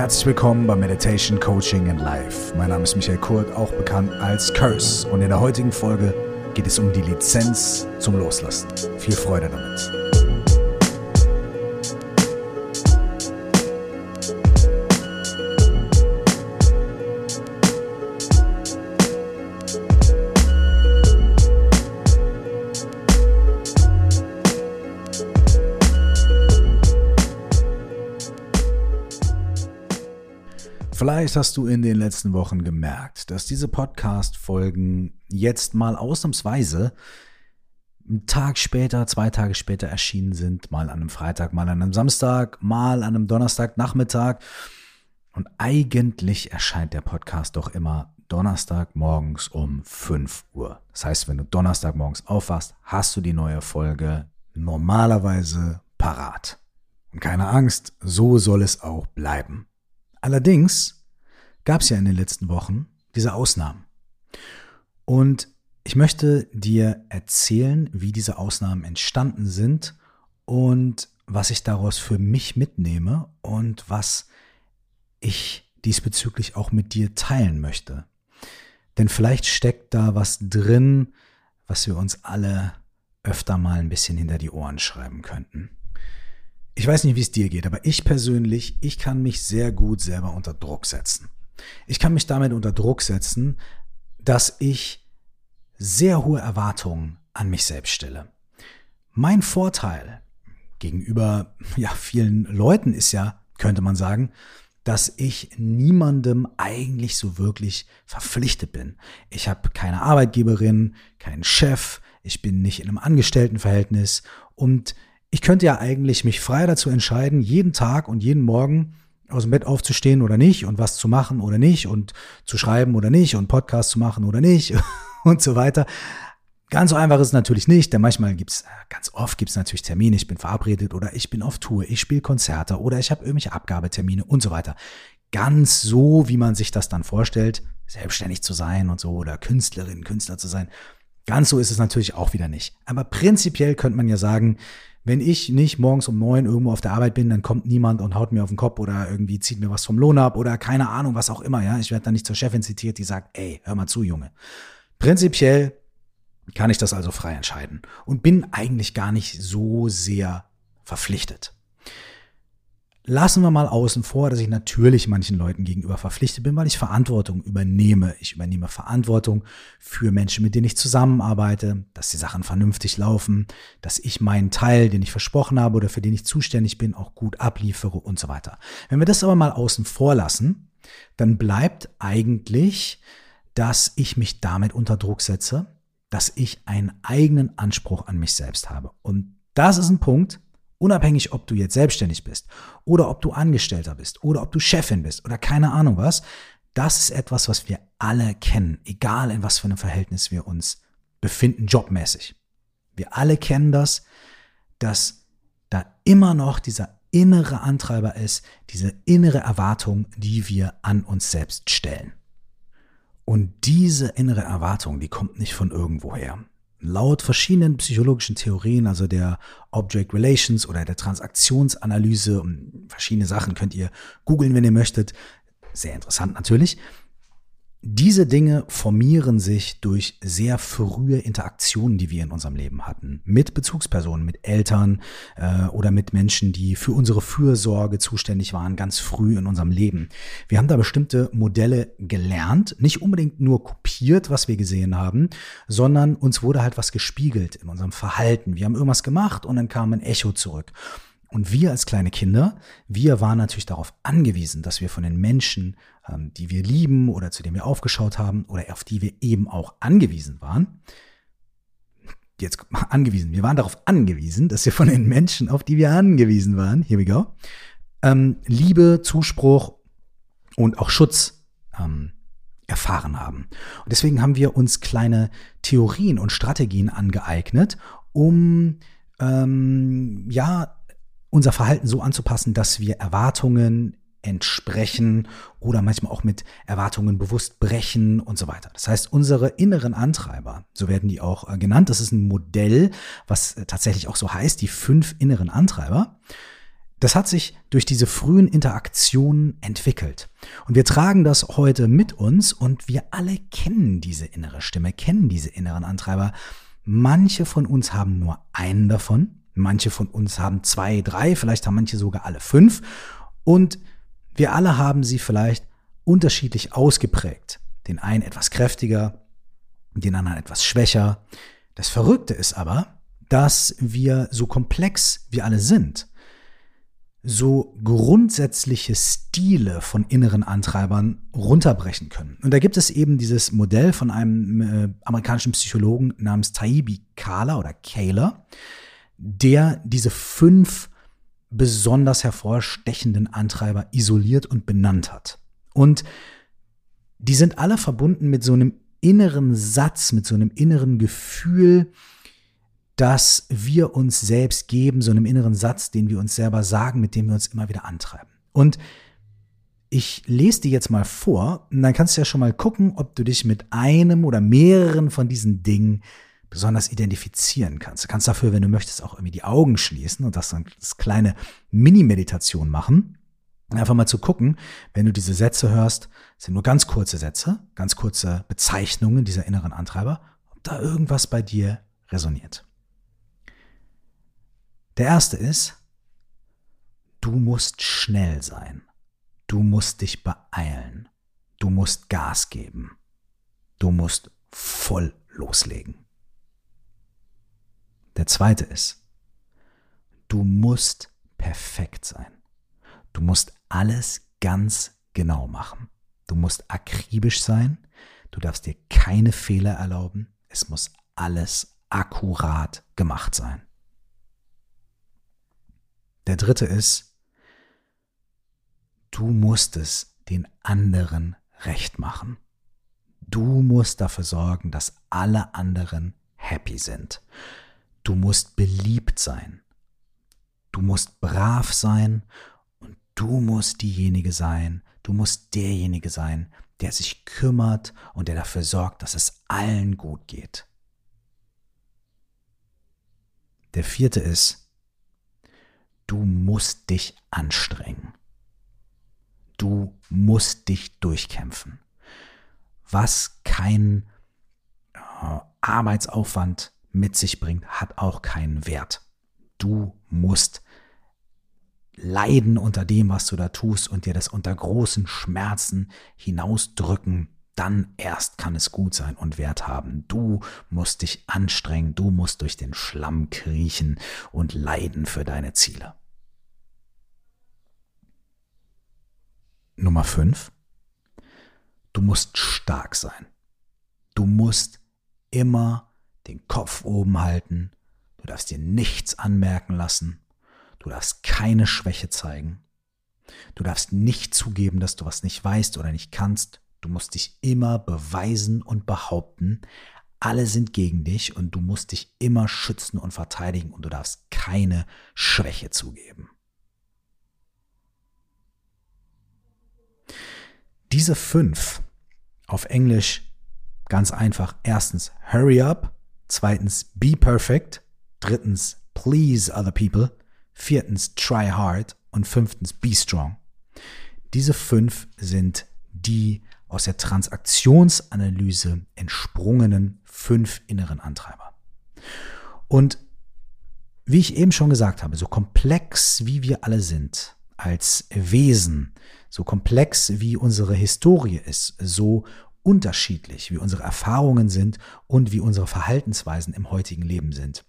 Herzlich willkommen bei Meditation Coaching in Life. Mein Name ist Michael Kurt, auch bekannt als Curse. Und in der heutigen Folge geht es um die Lizenz zum Loslassen. Viel Freude damit. Vielleicht hast du in den letzten Wochen gemerkt, dass diese Podcast-Folgen jetzt mal ausnahmsweise einen Tag später, zwei Tage später erschienen sind, mal an einem Freitag, mal an einem Samstag, mal an einem Donnerstagnachmittag. Und eigentlich erscheint der Podcast doch immer Donnerstag morgens um 5 Uhr. Das heißt, wenn du Donnerstag morgens aufwachst, hast du die neue Folge normalerweise parat. Und keine Angst, so soll es auch bleiben. Allerdings gab es ja in den letzten Wochen diese Ausnahmen. Und ich möchte dir erzählen, wie diese Ausnahmen entstanden sind und was ich daraus für mich mitnehme und was ich diesbezüglich auch mit dir teilen möchte. Denn vielleicht steckt da was drin, was wir uns alle öfter mal ein bisschen hinter die Ohren schreiben könnten. Ich weiß nicht, wie es dir geht, aber ich persönlich, ich kann mich sehr gut selber unter Druck setzen. Ich kann mich damit unter Druck setzen, dass ich sehr hohe Erwartungen an mich selbst stelle. Mein Vorteil gegenüber ja, vielen Leuten ist ja, könnte man sagen, dass ich niemandem eigentlich so wirklich verpflichtet bin. Ich habe keine Arbeitgeberin, keinen Chef, ich bin nicht in einem Angestelltenverhältnis und ich könnte ja eigentlich mich frei dazu entscheiden, jeden Tag und jeden Morgen aus dem Bett aufzustehen oder nicht und was zu machen oder nicht und zu schreiben oder nicht und Podcast zu machen oder nicht und so weiter. Ganz so einfach ist es natürlich nicht, denn manchmal gibt's, ganz oft gibt's natürlich Termine, ich bin verabredet oder ich bin auf Tour, ich spiele Konzerte oder ich habe irgendwelche Abgabetermine und so weiter. Ganz so, wie man sich das dann vorstellt, selbstständig zu sein und so oder Künstlerin, Künstler zu sein. Ganz so ist es natürlich auch wieder nicht. Aber prinzipiell könnte man ja sagen, wenn ich nicht morgens um neun irgendwo auf der Arbeit bin, dann kommt niemand und haut mir auf den Kopf oder irgendwie zieht mir was vom Lohn ab oder keine Ahnung, was auch immer, ja. Ich werde dann nicht zur Chefin zitiert, die sagt, ey, hör mal zu, Junge. Prinzipiell kann ich das also frei entscheiden und bin eigentlich gar nicht so sehr verpflichtet. Lassen wir mal außen vor, dass ich natürlich manchen Leuten gegenüber verpflichtet bin, weil ich Verantwortung übernehme. Ich übernehme Verantwortung für Menschen, mit denen ich zusammenarbeite, dass die Sachen vernünftig laufen, dass ich meinen Teil, den ich versprochen habe oder für den ich zuständig bin, auch gut abliefere und so weiter. Wenn wir das aber mal außen vor lassen, dann bleibt eigentlich, dass ich mich damit unter Druck setze, dass ich einen eigenen Anspruch an mich selbst habe. Und das ist ein Punkt, Unabhängig, ob du jetzt selbstständig bist oder ob du Angestellter bist oder ob du Chefin bist oder keine Ahnung was, das ist etwas, was wir alle kennen, egal in was für einem Verhältnis wir uns befinden, jobmäßig. Wir alle kennen das, dass da immer noch dieser innere Antreiber ist, diese innere Erwartung, die wir an uns selbst stellen. Und diese innere Erwartung, die kommt nicht von irgendwoher. Laut verschiedenen psychologischen Theorien, also der Object Relations oder der Transaktionsanalyse, verschiedene Sachen könnt ihr googeln, wenn ihr möchtet. Sehr interessant natürlich. Diese Dinge formieren sich durch sehr frühe Interaktionen, die wir in unserem Leben hatten. Mit Bezugspersonen, mit Eltern äh, oder mit Menschen, die für unsere Fürsorge zuständig waren, ganz früh in unserem Leben. Wir haben da bestimmte Modelle gelernt, nicht unbedingt nur kopiert, was wir gesehen haben, sondern uns wurde halt was gespiegelt in unserem Verhalten. Wir haben irgendwas gemacht und dann kam ein Echo zurück. Und wir als kleine Kinder, wir waren natürlich darauf angewiesen, dass wir von den Menschen, ähm, die wir lieben oder zu denen wir aufgeschaut haben oder auf die wir eben auch angewiesen waren, jetzt angewiesen, wir waren darauf angewiesen, dass wir von den Menschen, auf die wir angewiesen waren, here we go, ähm, Liebe, Zuspruch und auch Schutz ähm, erfahren haben. Und deswegen haben wir uns kleine Theorien und Strategien angeeignet, um ähm, ja unser Verhalten so anzupassen, dass wir Erwartungen entsprechen oder manchmal auch mit Erwartungen bewusst brechen und so weiter. Das heißt, unsere inneren Antreiber, so werden die auch äh, genannt, das ist ein Modell, was äh, tatsächlich auch so heißt, die fünf inneren Antreiber, Das hat sich durch diese frühen Interaktionen entwickelt. Und wir tragen das heute mit uns und wir alle kennen diese innere Stimme, kennen diese inneren Antreiber. Manche von uns haben nur einen davon, manche von uns haben zwei, drei, vielleicht haben manche sogar alle fünf. Und wir alle haben sie vielleicht unterschiedlich ausgeprägt. Den einen etwas kräftiger, den anderen etwas schwächer. Das Verrückte ist aber, dass wir so komplex wir alle sind, so grundsätzliche Stile von inneren Antreibern runterbrechen können. Und da gibt es eben dieses Modell von einem äh, amerikanischen Psychologen namens Taibi Kala oder Kayla, der diese fünf besonders hervorstechenden Antreiber isoliert und benannt hat. Und die sind alle verbunden mit so einem inneren Satz, mit so einem inneren Gefühl, das wir uns selbst geben, so einem inneren Satz, den wir uns selber sagen, mit dem wir uns immer wieder antreiben. Und ich lese dir jetzt mal vor, und dann kannst du ja schon mal gucken, ob du dich mit einem oder mehreren von diesen Dingen besonders identifizieren kannst. Du kannst dafür, wenn du möchtest, auch irgendwie die Augen schließen und das dann als kleine Mini-Meditation machen. Einfach mal zu gucken, wenn du diese Sätze hörst, sind nur ganz kurze Sätze, ganz kurze Bezeichnungen dieser inneren Antreiber, ob da irgendwas bei dir resoniert. Der erste ist, du musst schnell sein. Du musst dich beeilen. Du musst Gas geben. Du musst voll loslegen. Der zweite ist, du musst perfekt sein. Du musst alles ganz genau machen. Du musst akribisch sein. Du darfst dir keine Fehler erlauben. Es muss alles akkurat gemacht sein. Der dritte ist, du musst es den anderen recht machen. Du musst dafür sorgen, dass alle anderen happy sind. Du musst beliebt sein. Du musst brav sein und du musst diejenige sein, du musst derjenige sein, der sich kümmert und der dafür sorgt, dass es allen gut geht. Der vierte ist, du musst dich anstrengen. Du musst dich durchkämpfen. Was kein äh, Arbeitsaufwand mit sich bringt, hat auch keinen Wert. Du musst leiden unter dem, was du da tust und dir das unter großen Schmerzen hinausdrücken, dann erst kann es gut sein und Wert haben. Du musst dich anstrengen, du musst durch den Schlamm kriechen und leiden für deine Ziele. Nummer 5. Du musst stark sein. Du musst immer den Kopf oben halten, du darfst dir nichts anmerken lassen, du darfst keine Schwäche zeigen, du darfst nicht zugeben, dass du was nicht weißt oder nicht kannst, du musst dich immer beweisen und behaupten, alle sind gegen dich und du musst dich immer schützen und verteidigen und du darfst keine Schwäche zugeben. Diese fünf, auf Englisch ganz einfach, erstens, hurry up, Zweitens, be perfect. Drittens, please other people. Viertens, try hard. Und fünftens, be strong. Diese fünf sind die aus der Transaktionsanalyse entsprungenen fünf inneren Antreiber. Und wie ich eben schon gesagt habe, so komplex wie wir alle sind als Wesen, so komplex wie unsere Historie ist, so unterschiedlich, wie unsere Erfahrungen sind und wie unsere Verhaltensweisen im heutigen Leben sind.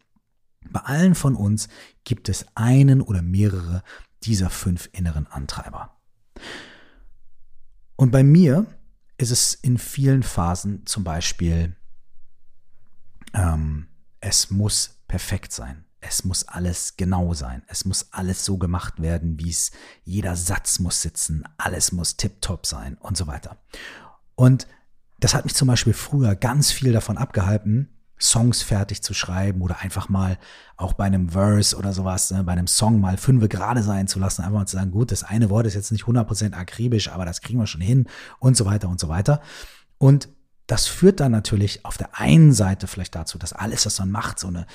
Bei allen von uns gibt es einen oder mehrere dieser fünf inneren Antreiber. Und bei mir ist es in vielen Phasen zum Beispiel, ähm, es muss perfekt sein. Es muss alles genau sein. Es muss alles so gemacht werden, wie es jeder Satz muss sitzen. Alles muss tiptop sein und so weiter. Und das hat mich zum Beispiel früher ganz viel davon abgehalten, Songs fertig zu schreiben oder einfach mal auch bei einem Verse oder sowas, ne, bei einem Song mal fünfe gerade sein zu lassen, einfach mal zu sagen, gut, das eine Wort ist jetzt nicht 100% akribisch, aber das kriegen wir schon hin und so weiter und so weiter. Und das führt dann natürlich auf der einen Seite vielleicht dazu, dass alles, was man macht, so eine,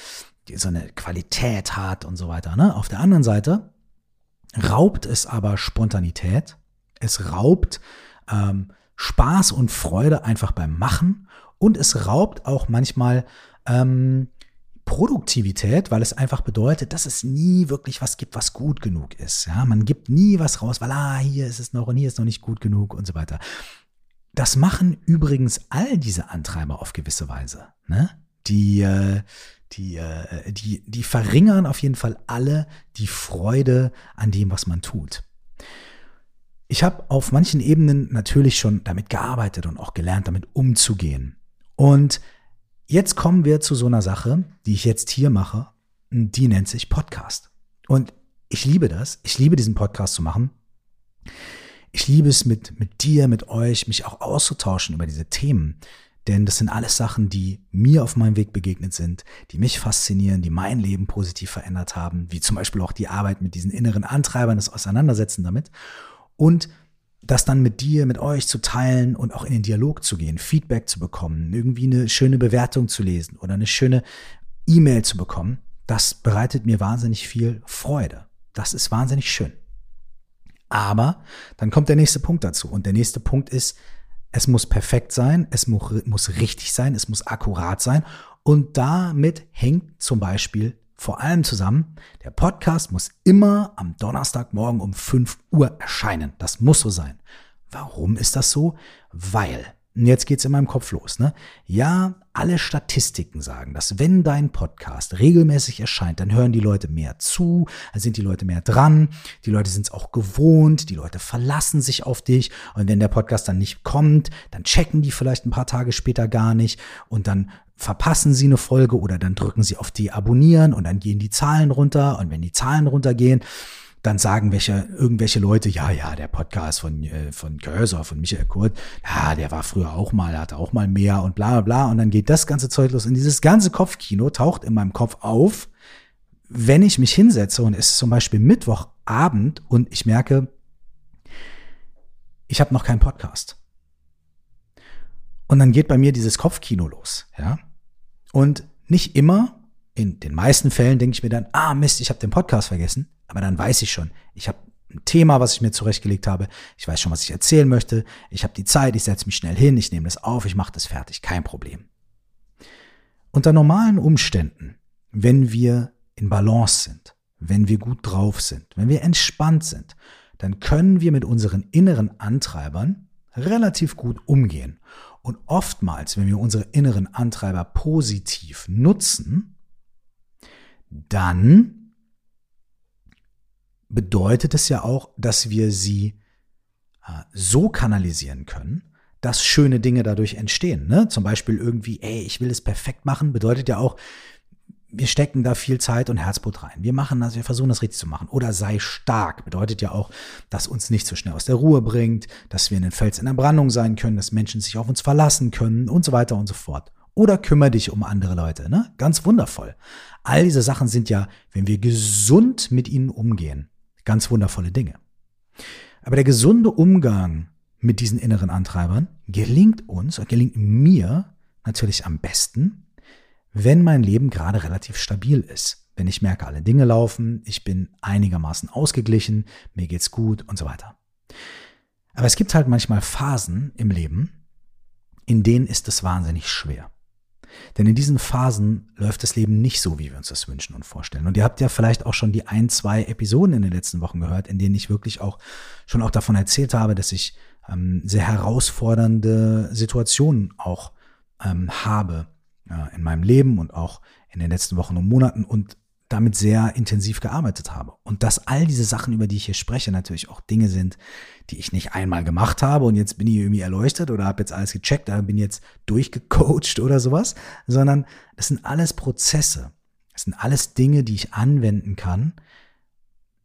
so eine Qualität hat und so weiter. Ne? Auf der anderen Seite raubt es aber Spontanität, es raubt ähm, Spaß und Freude einfach beim Machen und es raubt auch manchmal ähm, Produktivität, weil es einfach bedeutet, dass es nie wirklich was gibt, was gut genug ist. Ja, man gibt nie was raus, weil ah, hier ist es noch und hier ist noch nicht gut genug und so weiter. Das machen übrigens all diese Antreiber auf gewisse Weise. Ne? Die, äh, die, äh, die, die verringern auf jeden Fall alle die Freude an dem, was man tut. Ich habe auf manchen Ebenen natürlich schon damit gearbeitet und auch gelernt, damit umzugehen. Und Jetzt kommen wir zu so einer Sache, die ich jetzt hier mache. Die nennt sich Podcast. Und ich liebe das. Ich liebe diesen Podcast zu machen. Ich liebe es mit, mit dir, mit euch, mich auch auszutauschen über diese Themen. Denn das sind alles Sachen, die mir auf meinem Weg begegnet sind, die mich faszinieren, die mein Leben positiv verändert haben, wie zum Beispiel auch die Arbeit mit diesen inneren Antreibern, das Auseinandersetzen damit. Und das dann mit dir, mit euch zu teilen und auch in den Dialog zu gehen, Feedback zu bekommen, irgendwie eine schöne Bewertung zu lesen oder eine schöne E-Mail zu bekommen, das bereitet mir wahnsinnig viel Freude. Das ist wahnsinnig schön. Aber dann kommt der nächste Punkt dazu. Und der nächste Punkt ist, es muss perfekt sein, es muss, richtig sein, es muss akkurat sein. Und damit hängt zum Beispiel vor allem zusammen, der Podcast muss immer am Donnerstagmorgen um 5 Uhr erscheinen. Das muss so sein. Warum ist das so? Weil jetzt geht's in meinem Kopf los, ne? Ja, alle Statistiken sagen, dass wenn dein Podcast regelmäßig erscheint, dann hören die Leute mehr zu, dann sind die Leute mehr dran, die Leute sind es auch gewohnt, die Leute verlassen sich auf dich und wenn der Podcast dann nicht kommt, dann checken die vielleicht ein paar Tage später gar nicht und dann verpassen sie eine Folge oder dann drücken sie auf die Abonnieren und dann gehen die Zahlen runter und wenn die Zahlen runtergehen, dann sagen welche, irgendwelche Leute, ja, ja, der Podcast von, äh, von Körser, von Michael Kurt, ja, der war früher auch mal, hatte auch mal mehr und bla, bla, bla. Und dann geht das ganze Zeug los. Und dieses ganze Kopfkino taucht in meinem Kopf auf, wenn ich mich hinsetze und es ist zum Beispiel Mittwochabend und ich merke, ich habe noch keinen Podcast. Und dann geht bei mir dieses Kopfkino los, ja. Und nicht immer, in den meisten Fällen denke ich mir dann, ah Mist, ich habe den Podcast vergessen. Aber dann weiß ich schon, ich habe ein Thema, was ich mir zurechtgelegt habe. Ich weiß schon, was ich erzählen möchte. Ich habe die Zeit, ich setze mich schnell hin, ich nehme das auf, ich mache das fertig, kein Problem. Unter normalen Umständen, wenn wir in Balance sind, wenn wir gut drauf sind, wenn wir entspannt sind, dann können wir mit unseren inneren Antreibern relativ gut umgehen. Und oftmals, wenn wir unsere inneren Antreiber positiv nutzen, dann bedeutet es ja auch, dass wir sie äh, so kanalisieren können, dass schöne Dinge dadurch entstehen. Ne? Zum Beispiel irgendwie, ey, ich will es perfekt machen, bedeutet ja auch, wir stecken da viel Zeit und Herzblut rein. Wir machen das, wir versuchen das richtig zu machen. Oder sei stark bedeutet ja auch, dass uns nicht so schnell aus der Ruhe bringt, dass wir in den Fels in der Brandung sein können, dass Menschen sich auf uns verlassen können und so weiter und so fort. Oder kümmere dich um andere Leute, ne? Ganz wundervoll. All diese Sachen sind ja, wenn wir gesund mit ihnen umgehen, Ganz wundervolle Dinge. Aber der gesunde Umgang mit diesen inneren Antreibern gelingt uns gelingt mir natürlich am besten, wenn mein Leben gerade relativ stabil ist. Wenn ich merke, alle Dinge laufen, ich bin einigermaßen ausgeglichen, mir geht's gut und so weiter. Aber es gibt halt manchmal Phasen im Leben, in denen ist es wahnsinnig schwer. Denn in diesen Phasen läuft das Leben nicht so, wie wir uns das wünschen und vorstellen. Und ihr habt ja vielleicht auch schon die ein, zwei Episoden in den letzten Wochen gehört, in denen ich wirklich auch schon auch davon erzählt habe, dass ich ähm, sehr herausfordernde Situationen auch ähm, habe in meinem Leben und auch in den letzten Wochen und Monaten und damit sehr intensiv gearbeitet habe. Und dass all diese Sachen, über die ich hier spreche, natürlich auch Dinge sind, die ich nicht einmal gemacht habe und jetzt bin ich irgendwie erleuchtet oder habe jetzt alles gecheckt, oder bin jetzt durchgecoacht oder sowas, sondern das sind alles Prozesse. Das sind alles Dinge, die ich anwenden kann,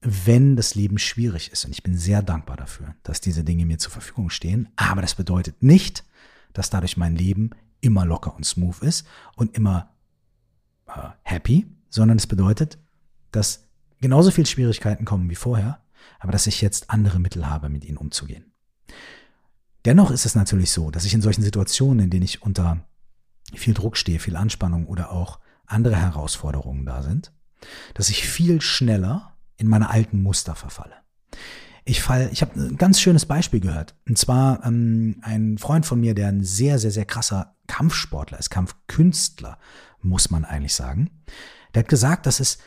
wenn das Leben schwierig ist. Und ich bin sehr dankbar dafür, dass diese Dinge mir zur Verfügung stehen. Aber das bedeutet nicht, dass dadurch mein Leben immer locker und smooth ist und immer äh, happy, sondern es bedeutet, dass genauso viele Schwierigkeiten kommen wie vorher, aber dass ich jetzt andere Mittel habe, mit ihnen umzugehen. Dennoch ist es natürlich so, dass ich in solchen Situationen, in denen ich unter viel Druck stehe, viel Anspannung oder auch andere Herausforderungen da sind, dass ich viel schneller in meine alten Muster verfalle. Ich fall, ich habe ein ganz schönes Beispiel gehört. Und zwar ähm, ein Freund von mir, der ein sehr, sehr, sehr krasser Kampfsportler ist, Kampfkünstler, muss man eigentlich sagen. Der hat gesagt, dass es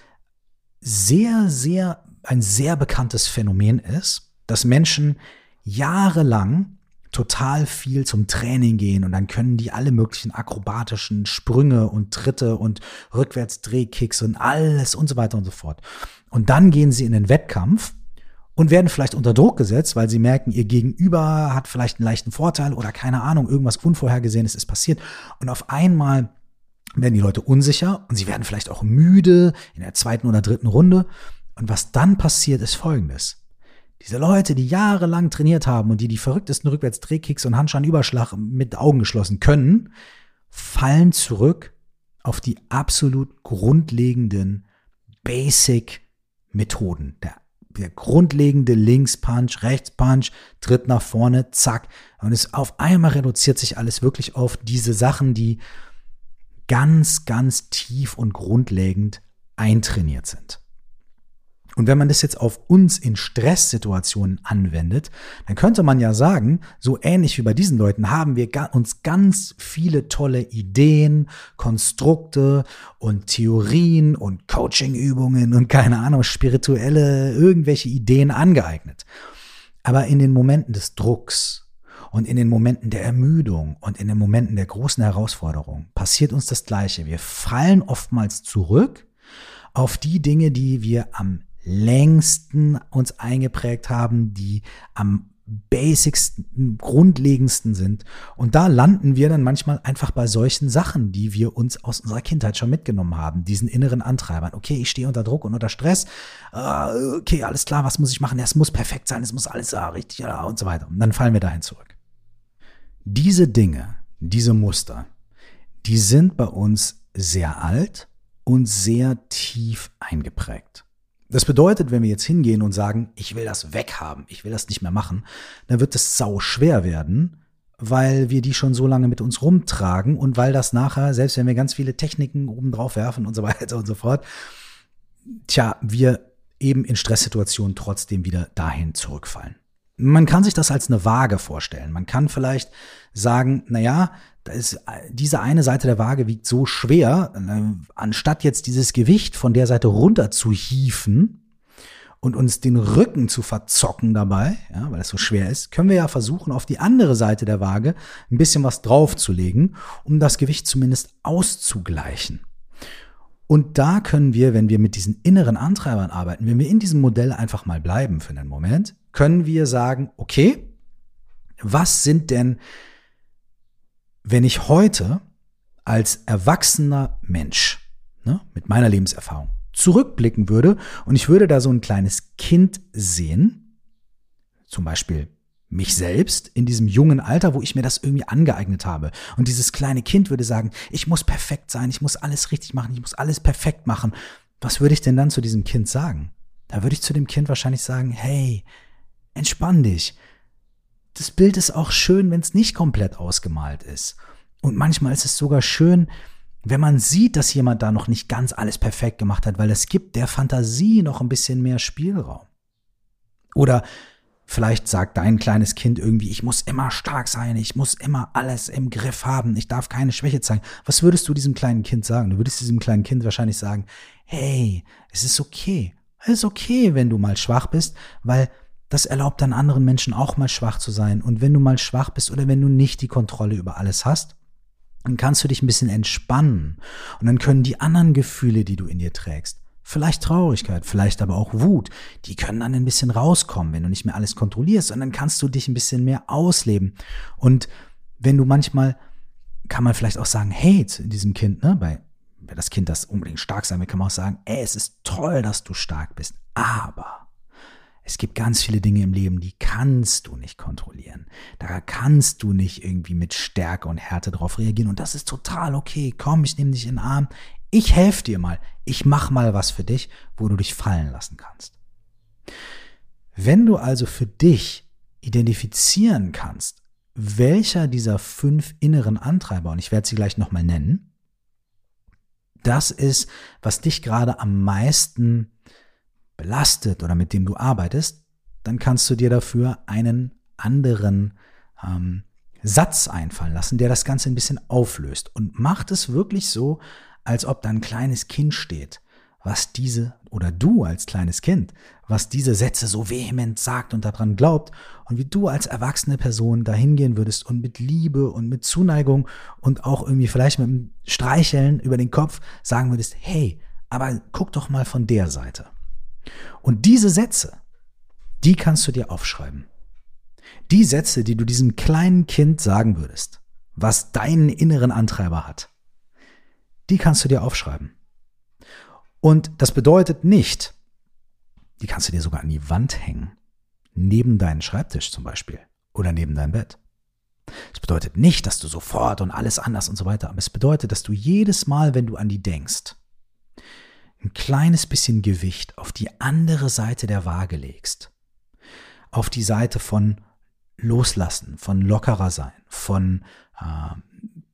sehr, sehr, ein sehr bekanntes Phänomen ist, dass Menschen jahrelang total viel zum Training gehen und dann können die alle möglichen akrobatischen Sprünge und Tritte und Rückwärtsdrehkicks und alles und so weiter und so fort. Und dann gehen sie in den Wettkampf und werden vielleicht unter Druck gesetzt, weil sie merken, ihr Gegenüber hat vielleicht einen leichten Vorteil oder keine Ahnung, irgendwas Unvorhergesehenes ist passiert. Und auf einmal werden die Leute unsicher und sie werden vielleicht auch müde in der zweiten oder dritten Runde. Und was dann passiert, ist Folgendes. Diese Leute, die jahrelang trainiert haben und die die verrücktesten Rückwärtsdrehkicks und Handscheinüberschlag mit Augen geschlossen können, fallen zurück auf die absolut grundlegenden Basic-Methoden der der grundlegende Links-Punch, Rechts-Punch, Tritt nach vorne, zack. Und es auf einmal reduziert sich alles wirklich auf diese Sachen, die ganz, ganz tief und grundlegend eintrainiert sind. Und wenn man das jetzt auf uns in Stresssituationen anwendet, dann könnte man ja sagen, so ähnlich wie bei diesen Leuten haben wir uns ganz viele tolle Ideen, Konstrukte und Theorien und Coachingübungen und keine Ahnung, spirituelle irgendwelche Ideen angeeignet. Aber in den Momenten des Drucks und in den Momenten der Ermüdung und in den Momenten der großen Herausforderung passiert uns das Gleiche. Wir fallen oftmals zurück auf die Dinge, die wir am längsten uns eingeprägt haben, die am basicsten, grundlegendsten sind. Und da landen wir dann manchmal einfach bei solchen Sachen, die wir uns aus unserer Kindheit schon mitgenommen haben, diesen inneren Antreibern. Okay, ich stehe unter Druck und unter Stress. Uh, okay, alles klar, was muss ich machen? Es muss perfekt sein, es muss alles ja, richtig ja, und so weiter. Und dann fallen wir dahin zurück. Diese Dinge, diese Muster, die sind bei uns sehr alt und sehr tief eingeprägt. Das bedeutet, wenn wir jetzt hingehen und sagen, ich will das weghaben, ich will das nicht mehr machen, dann wird es sau schwer werden, weil wir die schon so lange mit uns rumtragen und weil das nachher, selbst wenn wir ganz viele Techniken oben drauf werfen und so weiter und so fort, tja, wir eben in Stresssituationen trotzdem wieder dahin zurückfallen. Man kann sich das als eine Waage vorstellen. Man kann vielleicht sagen, na ja, da ist, diese eine Seite der Waage wiegt so schwer, äh, anstatt jetzt dieses Gewicht von der Seite runter zu hieven und uns den Rücken zu verzocken dabei, ja, weil es so schwer ist, können wir ja versuchen, auf die andere Seite der Waage ein bisschen was draufzulegen, um das Gewicht zumindest auszugleichen. Und da können wir, wenn wir mit diesen inneren Antreibern arbeiten, wenn wir in diesem Modell einfach mal bleiben für einen Moment, können wir sagen, okay, was sind denn wenn ich heute als erwachsener Mensch ne, mit meiner Lebenserfahrung zurückblicken würde und ich würde da so ein kleines Kind sehen, zum Beispiel mich selbst in diesem jungen Alter, wo ich mir das irgendwie angeeignet habe. Und dieses kleine Kind würde sagen, ich muss perfekt sein, ich muss alles richtig machen, ich muss alles perfekt machen. Was würde ich denn dann zu diesem Kind sagen? Da würde ich zu dem Kind wahrscheinlich sagen, hey, entspann dich das Bild ist auch schön, wenn es nicht komplett ausgemalt ist. Und manchmal ist es sogar schön, wenn man sieht, dass jemand da noch nicht ganz alles perfekt gemacht hat, weil es gibt der Fantasie noch ein bisschen mehr Spielraum. Oder vielleicht sagt dein kleines Kind irgendwie, ich muss immer stark sein, ich muss immer alles im Griff haben, ich darf keine Schwäche zeigen. Was würdest du diesem kleinen Kind sagen? Du würdest diesem kleinen Kind wahrscheinlich sagen, hey, es ist okay. Es ist okay, wenn du mal schwach bist, weil das erlaubt dann anderen Menschen auch mal schwach zu sein. Und wenn du mal schwach bist oder wenn du nicht die Kontrolle über alles hast, dann kannst du dich ein bisschen entspannen. Und dann können die anderen Gefühle, die du in dir trägst, vielleicht Traurigkeit, vielleicht aber auch Wut, die können dann ein bisschen rauskommen, wenn du nicht mehr alles kontrollierst. Und dann kannst du dich ein bisschen mehr ausleben. Und wenn du manchmal, kann man vielleicht auch sagen, hey, zu diesem Kind, ne, bei wenn das Kind das unbedingt stark sein will, kann man auch sagen, ey, es ist toll, dass du stark bist, aber es gibt ganz viele Dinge im Leben, die kannst du nicht kontrollieren. Da kannst du nicht irgendwie mit Stärke und Härte drauf reagieren. Und das ist total okay. Komm, ich nehme dich in den Arm. Ich helfe dir mal. Ich mach mal was für dich, wo du dich fallen lassen kannst. Wenn du also für dich identifizieren kannst, welcher dieser fünf inneren Antreiber, und ich werde sie gleich nochmal nennen, das ist, was dich gerade am meisten belastet oder mit dem du arbeitest, dann kannst du dir dafür einen anderen ähm, Satz einfallen lassen, der das Ganze ein bisschen auflöst und macht es wirklich so, als ob da ein kleines Kind steht, was diese oder du als kleines Kind, was diese Sätze so vehement sagt und daran glaubt und wie du als erwachsene Person dahin gehen würdest und mit Liebe und mit Zuneigung und auch irgendwie vielleicht mit einem Streicheln über den Kopf sagen würdest, hey, aber guck doch mal von der Seite. Und diese Sätze, die kannst du dir aufschreiben. Die Sätze, die du diesem kleinen Kind sagen würdest, was deinen inneren Antreiber hat, die kannst du dir aufschreiben. Und das bedeutet nicht, die kannst du dir sogar an die Wand hängen, neben deinen Schreibtisch zum Beispiel oder neben dein Bett. Es bedeutet nicht, dass du sofort und alles anders und so weiter, aber es bedeutet, dass du jedes Mal, wenn du an die denkst, ein kleines bisschen Gewicht auf die andere Seite der Waage legst. Auf die Seite von Loslassen, von lockerer sein, von äh,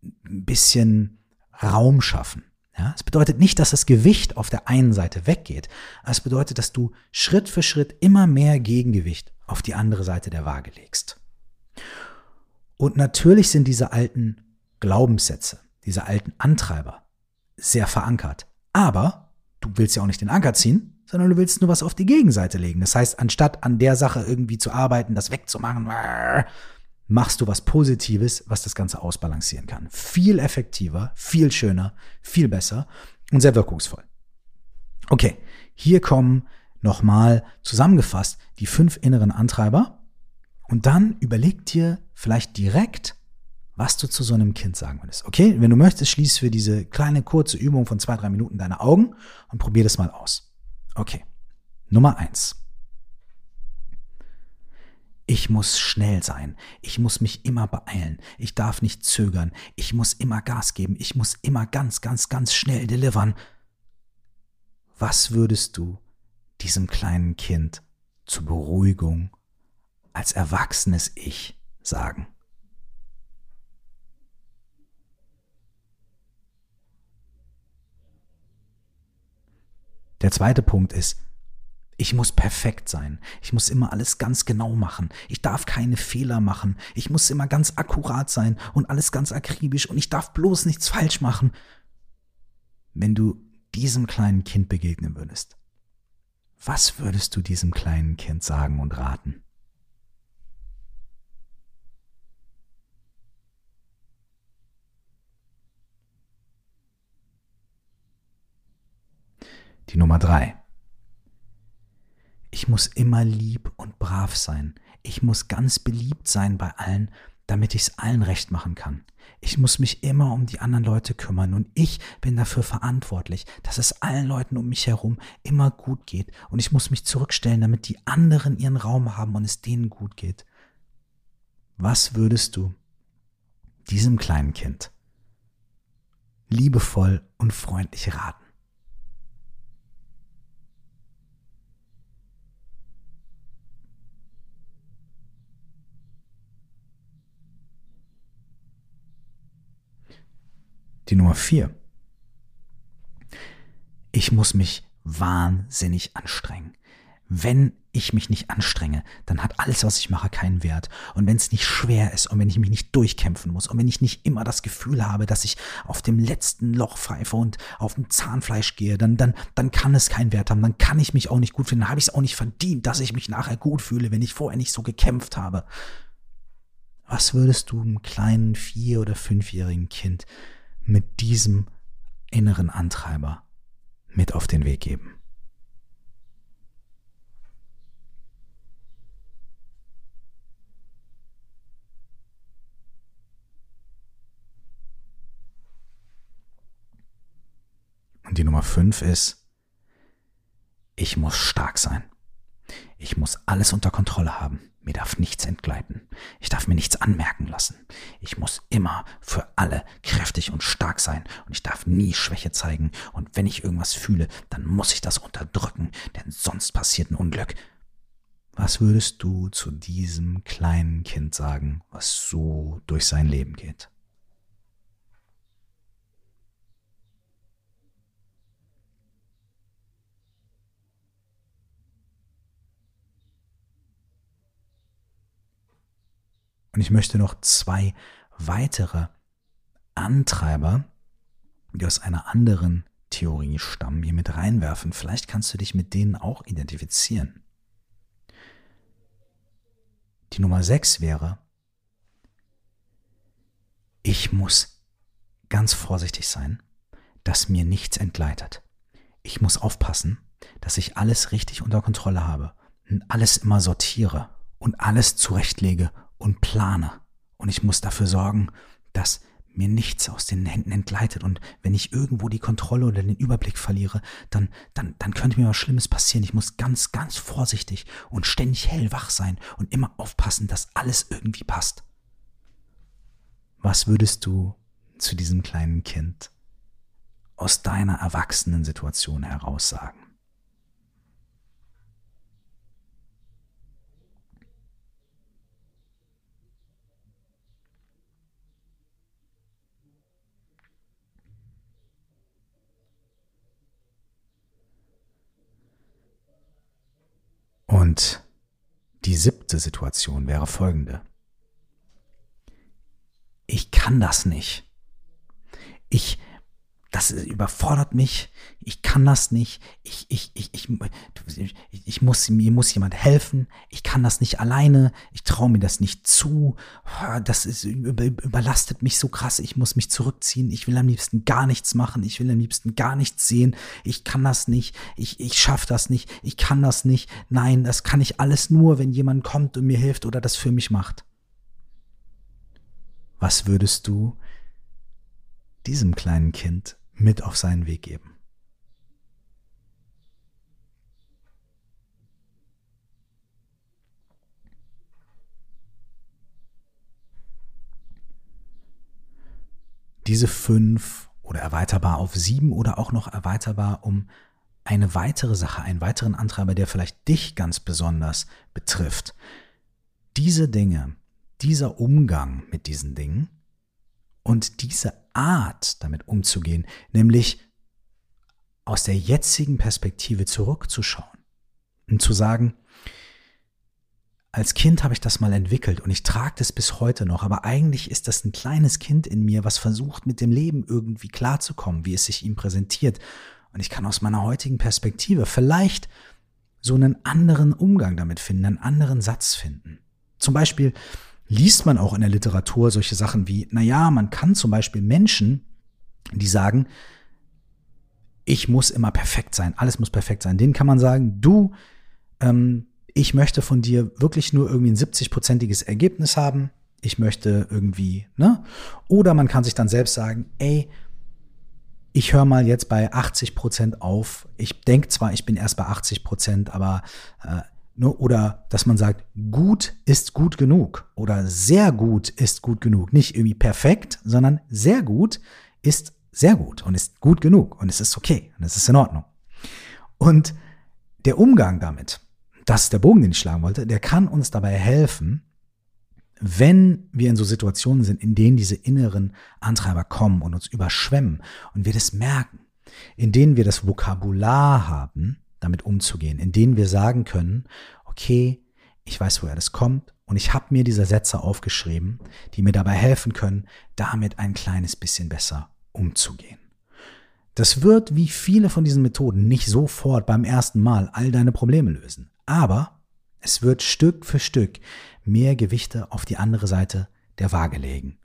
ein bisschen Raum schaffen. Ja, es bedeutet nicht, dass das Gewicht auf der einen Seite weggeht. Es bedeutet, dass du Schritt für Schritt immer mehr Gegengewicht auf die andere Seite der Waage legst. Und natürlich sind diese alten Glaubenssätze, diese alten Antreiber sehr verankert. Aber du willst ja auch nicht den Anker ziehen, sondern du willst nur was auf die Gegenseite legen. Das heißt, anstatt an der Sache irgendwie zu arbeiten, das wegzumachen, machst du was Positives, was das Ganze ausbalancieren kann. Viel effektiver, viel schöner, viel besser und sehr wirkungsvoll. Okay, hier kommen nochmal zusammengefasst die fünf inneren Antreiber und dann überleg dir vielleicht direkt, was du zu so einem Kind sagen würdest. Okay, wenn du möchtest, schließ für diese kleine kurze Übung von zwei, drei Minuten deine Augen und probier das mal aus. Okay. Nummer eins. Ich muss schnell sein. Ich muss mich immer beeilen. Ich darf nicht zögern. Ich muss immer Gas geben. Ich muss immer ganz, ganz, ganz schnell delivern. Was würdest du diesem kleinen Kind zur Beruhigung als erwachsenes Ich sagen? Der zweite Punkt ist, ich muss perfekt sein. Ich muss immer alles ganz genau machen. Ich darf keine Fehler machen. Ich muss immer ganz akkurat sein und alles ganz akribisch und ich darf bloß nichts falsch machen. Wenn du diesem kleinen Kind begegnen würdest, was würdest du diesem kleinen Kind sagen und raten? Die Nummer drei. Ich muss immer lieb und brav sein. Ich muss ganz beliebt sein bei allen, damit ich es allen recht machen kann. Ich muss mich immer um die anderen Leute kümmern und ich bin dafür verantwortlich, dass es allen Leuten um mich herum immer gut geht und ich muss mich zurückstellen, damit die anderen ihren Raum haben und es denen gut geht. Was würdest du diesem kleinen Kind liebevoll und freundlich raten? Die Nummer vier. Ich muss mich wahnsinnig anstrengen. Wenn ich mich nicht anstrenge, dann hat alles, was ich mache, keinen Wert. Und wenn es nicht schwer ist und wenn ich mich nicht durchkämpfen muss und wenn ich nicht immer das Gefühl habe, dass ich auf dem letzten Loch pfeife und auf dem Zahnfleisch gehe, dann, dann, dann kann es keinen Wert haben. Dann kann ich mich auch nicht gut fühlen. Dann habe ich es auch nicht verdient, dass ich mich nachher gut fühle, wenn ich vorher nicht so gekämpft habe. Was würdest du einem kleinen vier- oder fünfjährigen Kind mit diesem inneren Antreiber mit auf den Weg geben. Und die Nummer fünf ist, ich muss stark sein. Ich muss alles unter Kontrolle haben. Mir darf nichts entgleiten. Ich darf mir nichts anmerken lassen. Ich muss immer für alle kräftig und stark sein und ich darf nie Schwäche zeigen. Und wenn ich irgendwas fühle, dann muss ich das unterdrücken, denn sonst passiert ein Unglück. Was würdest du zu diesem kleinen Kind sagen, was so durch sein Leben geht? Und ich möchte noch zwei weitere Antreiber, die aus einer anderen Theorie stammen, hier mit reinwerfen. Vielleicht kannst du dich mit denen auch identifizieren. Die Nummer sechs wäre, ich muss ganz vorsichtig sein, dass mir nichts entgleitet. Ich muss aufpassen, dass ich alles richtig unter Kontrolle habe und alles immer sortiere und alles zurechtlege und plane. Und ich muss dafür sorgen, dass mir nichts aus den Händen entgleitet und wenn ich irgendwo die Kontrolle oder den Überblick verliere, dann, dann, dann könnte mir was Schlimmes passieren. Ich muss ganz, ganz vorsichtig und ständig hellwach sein und immer aufpassen, dass alles irgendwie passt. Was würdest du zu diesem kleinen Kind aus deiner erwachsenen Situation heraus sagen? Und die siebte Situation wäre folgende. Ich kann das nicht. Ich, das überfordert mich, ich kann das nicht, ich, ich, ich, ich, ich muss, mir muss jemand helfen, ich kann das nicht alleine, ich traue mir das nicht zu, das ist, überlastet mich so krass, ich muss mich zurückziehen, ich will am liebsten gar nichts machen, ich will am liebsten gar nichts sehen, ich kann das nicht, ich, ich schaffe das nicht, ich kann das nicht, nein, das kann ich alles nur, wenn jemand kommt und mir hilft oder das für mich macht. Was würdest du diesem kleinen Kind mit auf seinen Weg geben. Diese fünf oder erweiterbar auf sieben oder auch noch erweiterbar um eine weitere Sache, einen weiteren Antreiber, der vielleicht dich ganz besonders betrifft. Diese Dinge, dieser Umgang mit diesen Dingen und diese Art, damit umzugehen, nämlich aus der jetzigen Perspektive zurückzuschauen und zu sagen, als Kind habe ich das mal entwickelt und ich trage das bis heute noch, aber eigentlich ist das ein kleines Kind in mir, was versucht, mit dem Leben irgendwie klarzukommen, wie es sich ihm präsentiert. Und ich kann aus meiner heutigen Perspektive vielleicht so einen anderen Umgang damit finden, einen anderen Satz finden. Zum Beispiel, liest man auch in der Literatur solche Sachen wie, naja, man kann zum Beispiel Menschen, die sagen, ich muss immer perfekt sein, alles muss perfekt sein, denen kann man sagen, du, ähm, ich möchte von dir wirklich nur irgendwie ein 70-prozentiges Ergebnis haben, ich möchte irgendwie, ne? Oder man kann sich dann selbst sagen, ey, ich höre mal jetzt bei 80 Prozent auf. Ich denke zwar, ich bin erst bei 80 Prozent, aber äh, oder dass man sagt, gut ist gut genug oder sehr gut ist gut genug. Nicht irgendwie perfekt, sondern sehr gut ist sehr gut und ist gut genug und es ist okay und es ist in Ordnung. Und der Umgang damit, das ist der Bogen, den ich schlagen wollte, der kann uns dabei helfen, wenn wir in so Situationen sind, in denen diese inneren Antreiber kommen und uns überschwemmen und wir das merken, in denen wir das Vokabular haben, damit umzugehen, in denen wir sagen können, okay, ich weiß, woher das kommt und ich habe mir diese Sätze aufgeschrieben, die mir dabei helfen können, damit ein kleines bisschen besser umzugehen. Das wird wie viele von diesen Methoden nicht sofort beim ersten Mal all deine Probleme lösen, aber es wird Stück für Stück mehr Gewichte auf die andere Seite der Waage legen.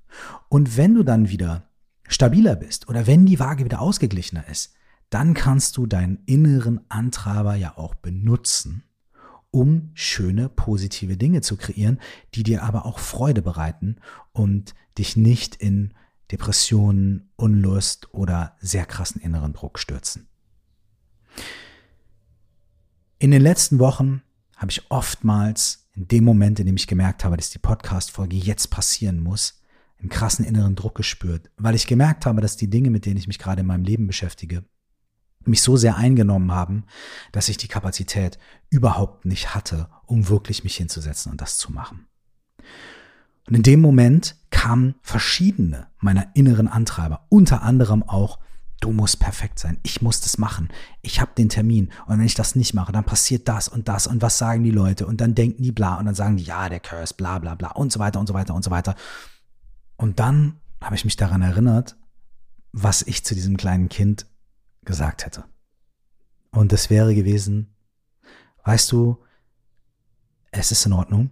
Und wenn du dann wieder stabiler bist oder wenn die Waage wieder ausgeglichener ist, dann kannst du deinen inneren Antreiber ja auch benutzen, um schöne, positive Dinge zu kreieren, die dir aber auch Freude bereiten und dich nicht in Depressionen, Unlust oder sehr krassen inneren Druck stürzen. In den letzten Wochen habe ich oftmals in dem Moment, in dem ich gemerkt habe, dass die Podcast-Folge jetzt passieren muss, einen krassen inneren Druck gespürt, weil ich gemerkt habe, dass die Dinge, mit denen ich mich gerade in meinem Leben beschäftige, mich so sehr eingenommen haben, dass ich die Kapazität überhaupt nicht hatte, um wirklich mich hinzusetzen und das zu machen. Und in dem Moment kamen verschiedene meiner inneren Antreiber, unter anderem auch Du musst perfekt sein. Ich muss das machen. Ich habe den Termin. Und wenn ich das nicht mache, dann passiert das und das. Und was sagen die Leute? Und dann denken die bla. Und dann sagen die, ja, der Curse, bla bla bla. Und so weiter und so weiter und so weiter. Und dann habe ich mich daran erinnert, was ich zu diesem kleinen Kind gesagt hätte. Und das wäre gewesen, weißt du, es ist in Ordnung.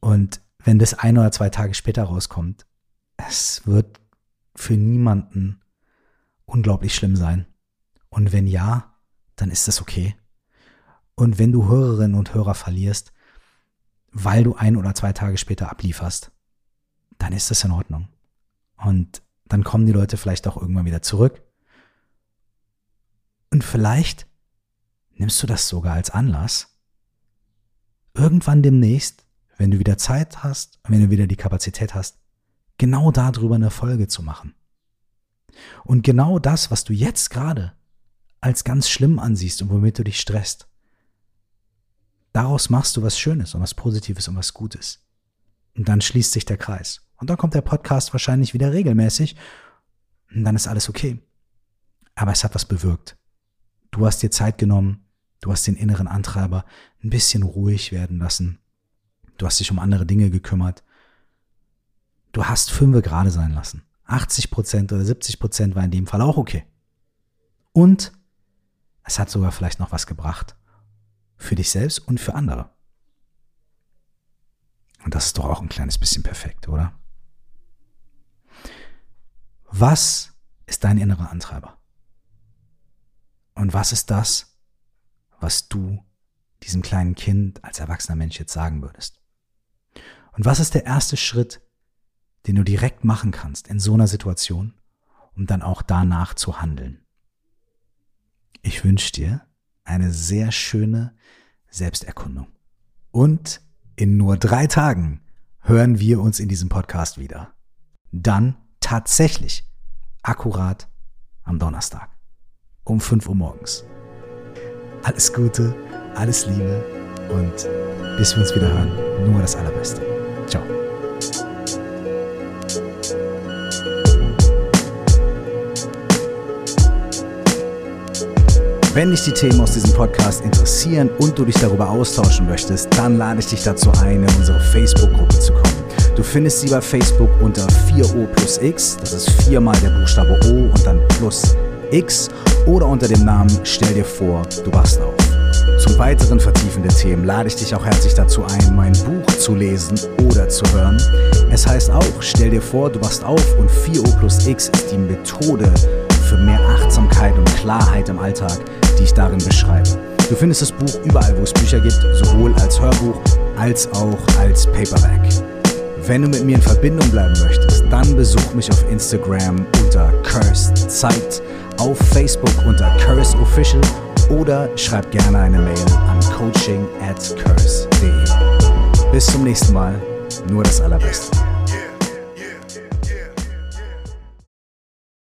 Und wenn das ein oder zwei Tage später rauskommt, es wird für niemanden unglaublich schlimm sein. Und wenn ja, dann ist das okay. Und wenn du Hörerinnen und Hörer verlierst, weil du ein oder zwei Tage später ablieferst, dann ist das in Ordnung. Und dann kommen die Leute vielleicht auch irgendwann wieder zurück. Und vielleicht nimmst du das sogar als Anlass, irgendwann demnächst, wenn du wieder Zeit hast, wenn du wieder die Kapazität hast, genau darüber eine Folge zu machen. Und genau das, was du jetzt gerade als ganz schlimm ansiehst und womit du dich stresst, daraus machst du was Schönes und was Positives und was Gutes. Und dann schließt sich der Kreis. Und dann kommt der Podcast wahrscheinlich wieder regelmäßig und dann ist alles okay. Aber es hat was bewirkt. Du hast dir Zeit genommen, du hast den inneren Antreiber ein bisschen ruhig werden lassen. Du hast dich um andere Dinge gekümmert du hast fünfe gerade sein lassen. 80 Prozent oder 70 Prozent war in dem Fall auch okay. Und es hat sogar vielleicht noch was gebracht. Für dich selbst und für andere. Und das ist doch auch ein kleines bisschen perfekt, oder? Was ist dein innerer Antreiber? Und was ist das, was du diesem kleinen Kind als erwachsener Mensch jetzt sagen würdest? Und was ist der erste Schritt, den du direkt machen kannst in so einer Situation, um dann auch danach zu handeln. Ich wünsche dir eine sehr schöne Selbsterkundung. Und in nur drei Tagen hören wir uns in diesem Podcast wieder. Dann tatsächlich akkurat am Donnerstag um 5 Uhr morgens. Alles Gute, alles Liebe und bis wir uns wieder hören, nur das Allerbeste. Ciao. Wenn dich die Themen aus diesem Podcast interessieren und du dich darüber austauschen möchtest, dann lade ich dich dazu ein, in unsere Facebook-Gruppe zu kommen. Du findest sie bei Facebook unter 4O plus X, das ist viermal der Buchstabe O und dann plus X oder unter dem Namen Stell dir vor, du wachst auf. Zum weiteren vertiefenden Themen lade ich dich auch herzlich dazu ein, mein Buch zu lesen oder zu hören. Es heißt auch, stell dir vor, du wachst auf und 4O plus X ist die Methode für mehr Achtsamkeit und Klarheit im Alltag, die ich darin beschreibe. Du findest das Buch überall, wo es Bücher gibt, sowohl als Hörbuch als auch als Paperback. Wenn du mit mir in Verbindung bleiben möchtest, dann besuch mich auf Instagram unter Cursed Zeit, auf Facebook unter Curse Official oder schreib gerne eine Mail an coaching at curse.de. Bis zum nächsten Mal, nur das Allerbeste.